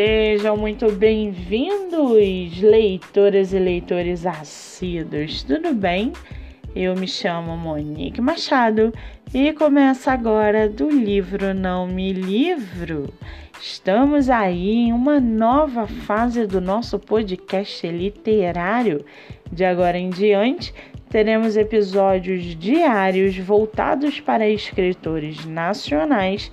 Sejam muito bem-vindos, leitoras e leitores assíduos, tudo bem? Eu me chamo Monique Machado e começa agora do livro Não Me Livro. Estamos aí em uma nova fase do nosso podcast literário. De agora em diante, teremos episódios diários voltados para escritores nacionais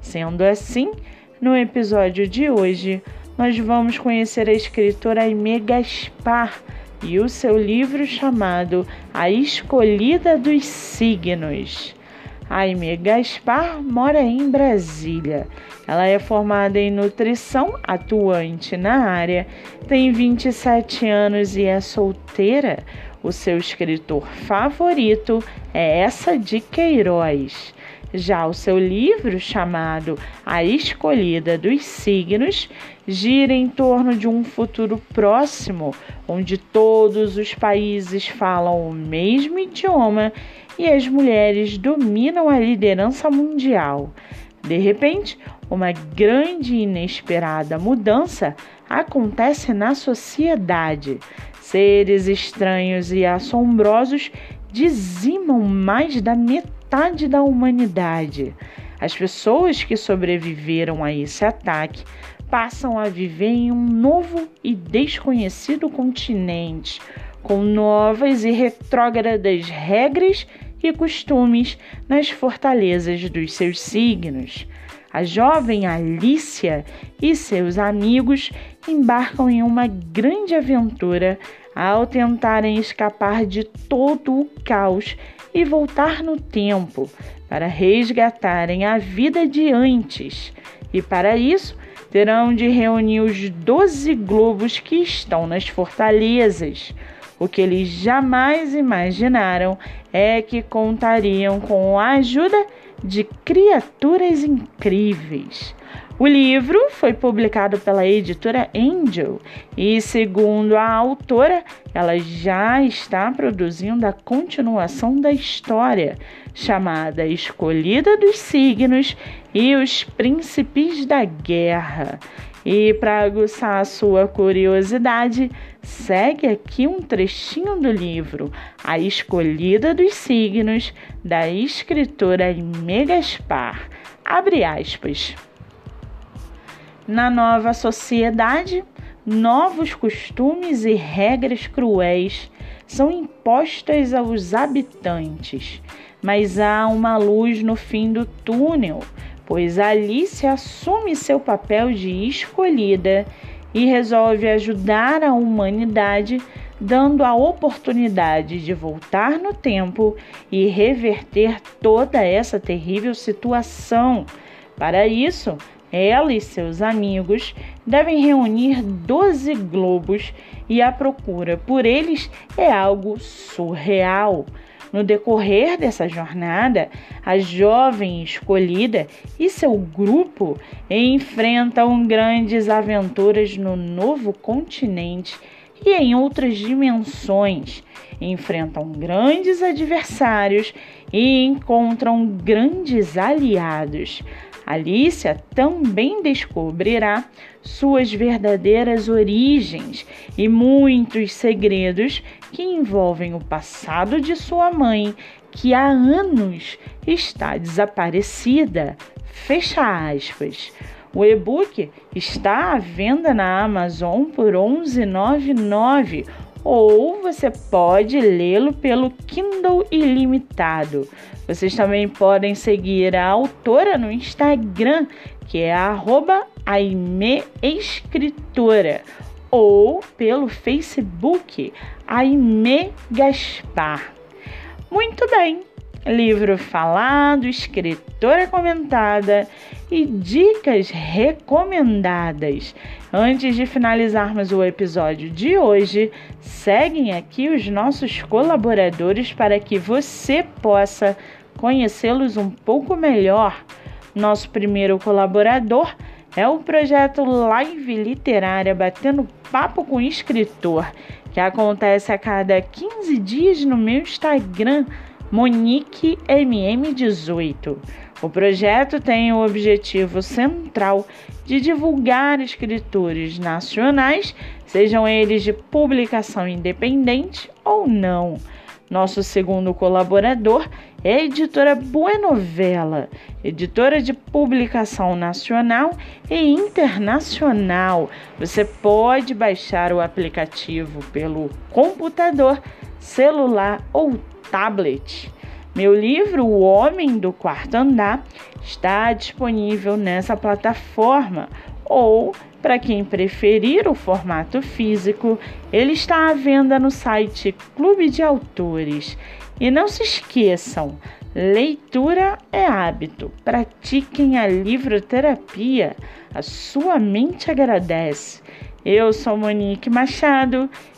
Sendo assim, no episódio de hoje, nós vamos conhecer a escritora Aimee Gaspar e o seu livro chamado A Escolhida dos Signos. Aimee Gaspar mora em Brasília. Ela é formada em nutrição, atuante na área, tem 27 anos e é solteira. O seu escritor favorito é essa de Queiroz. Já o seu livro, chamado A Escolhida dos Signos, gira em torno de um futuro próximo, onde todos os países falam o mesmo idioma e as mulheres dominam a liderança mundial. De repente, uma grande e inesperada mudança acontece na sociedade. Seres estranhos e assombrosos dizimam mais da metade metade da humanidade. As pessoas que sobreviveram a esse ataque passam a viver em um novo e desconhecido continente, com novas e retrógradas regras e costumes nas fortalezas dos seus signos. A jovem Alicia e seus amigos embarcam em uma grande aventura ao tentarem escapar de todo o caos e voltar no tempo para resgatarem a vida de antes. E para isso, terão de reunir os doze globos que estão nas fortalezas. O que eles jamais imaginaram é que contariam com a ajuda de criaturas incríveis. O livro foi publicado pela editora Angel e, segundo a autora, ela já está produzindo a continuação da história, chamada Escolhida dos Signos e os Príncipes da Guerra. E para aguçar a sua curiosidade, segue aqui um trechinho do livro A Escolhida dos Signos, da escritora Megaspar. Abre aspas. Na nova sociedade, novos costumes e regras cruéis são impostas aos habitantes, mas há uma luz no fim do túnel, pois Alice assume seu papel de escolhida e resolve ajudar a humanidade, dando a oportunidade de voltar no tempo e reverter toda essa terrível situação. Para isso, ela e seus amigos devem reunir 12 globos e a procura por eles é algo surreal. No decorrer dessa jornada, a jovem escolhida e seu grupo enfrentam grandes aventuras no novo continente e em outras dimensões. Enfrentam grandes adversários e encontram grandes aliados. Alicia também descobrirá suas verdadeiras origens e muitos segredos que envolvem o passado de sua mãe, que há anos está desaparecida. Fecha aspas. O e-book está à venda na Amazon por R$ 11,99 ou você pode lê-lo pelo Kindle Ilimitado. Vocês também podem seguir a autora no Instagram, que é @aimeescritora, ou pelo Facebook Aime Gaspar. Muito bem, livro falado, escritora comentada e dicas recomendadas. Antes de finalizarmos o episódio de hoje, seguem aqui os nossos colaboradores para que você possa conhecê-los um pouco melhor. Nosso primeiro colaborador é o projeto Live Literária Batendo Papo com Escritor, que acontece a cada 15 dias no meu Instagram MoniqueMM18. O projeto tem o objetivo central de divulgar escritores nacionais, sejam eles de publicação independente ou não. Nosso segundo colaborador é a editora Buenovela, editora de publicação nacional e internacional. Você pode baixar o aplicativo pelo computador, celular ou tablet. Meu livro, O Homem do Quarto Andar, está disponível nessa plataforma ou, para quem preferir o formato físico, ele está à venda no site Clube de Autores. E não se esqueçam, leitura é hábito. Pratiquem a livroterapia. A sua mente agradece. Eu sou Monique Machado